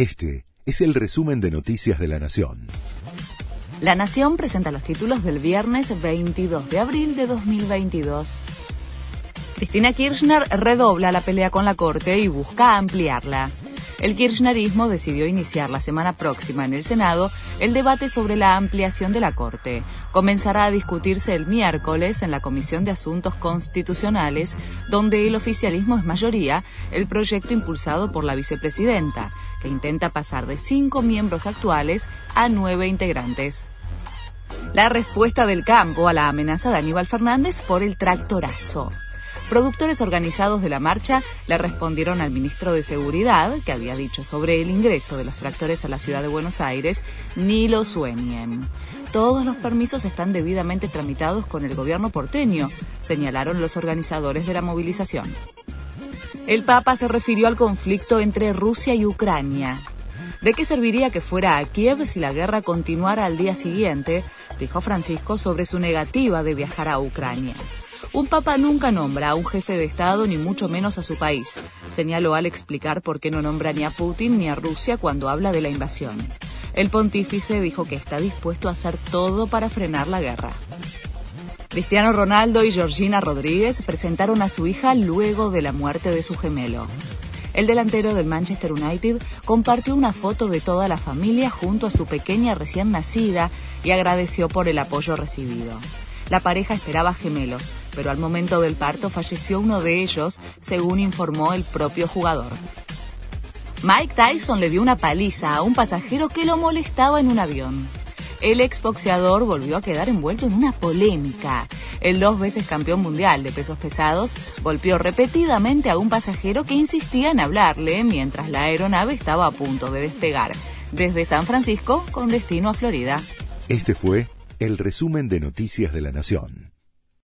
Este es el resumen de Noticias de la Nación. La Nación presenta los títulos del viernes 22 de abril de 2022. Cristina Kirchner redobla la pelea con la Corte y busca ampliarla. El kirchnerismo decidió iniciar la semana próxima en el Senado el debate sobre la ampliación de la Corte. Comenzará a discutirse el miércoles en la Comisión de Asuntos Constitucionales, donde el oficialismo es mayoría, el proyecto impulsado por la vicepresidenta, que intenta pasar de cinco miembros actuales a nueve integrantes. La respuesta del campo a la amenaza de Aníbal Fernández por el tractorazo. Productores organizados de la marcha le respondieron al ministro de Seguridad, que había dicho sobre el ingreso de los tractores a la ciudad de Buenos Aires, ni lo sueñen. Todos los permisos están debidamente tramitados con el gobierno porteño, señalaron los organizadores de la movilización. El Papa se refirió al conflicto entre Rusia y Ucrania. ¿De qué serviría que fuera a Kiev si la guerra continuara al día siguiente? dijo Francisco sobre su negativa de viajar a Ucrania. Un papa nunca nombra a un jefe de Estado ni mucho menos a su país, señaló al explicar por qué no nombra ni a Putin ni a Rusia cuando habla de la invasión. El pontífice dijo que está dispuesto a hacer todo para frenar la guerra. Cristiano Ronaldo y Georgina Rodríguez presentaron a su hija luego de la muerte de su gemelo. El delantero del Manchester United compartió una foto de toda la familia junto a su pequeña recién nacida y agradeció por el apoyo recibido. La pareja esperaba gemelos, pero al momento del parto falleció uno de ellos, según informó el propio jugador. Mike Tyson le dio una paliza a un pasajero que lo molestaba en un avión. El exboxeador volvió a quedar envuelto en una polémica. El dos veces campeón mundial de pesos pesados golpeó repetidamente a un pasajero que insistía en hablarle mientras la aeronave estaba a punto de despegar desde San Francisco con destino a Florida. Este fue el resumen de Noticias de la Nación.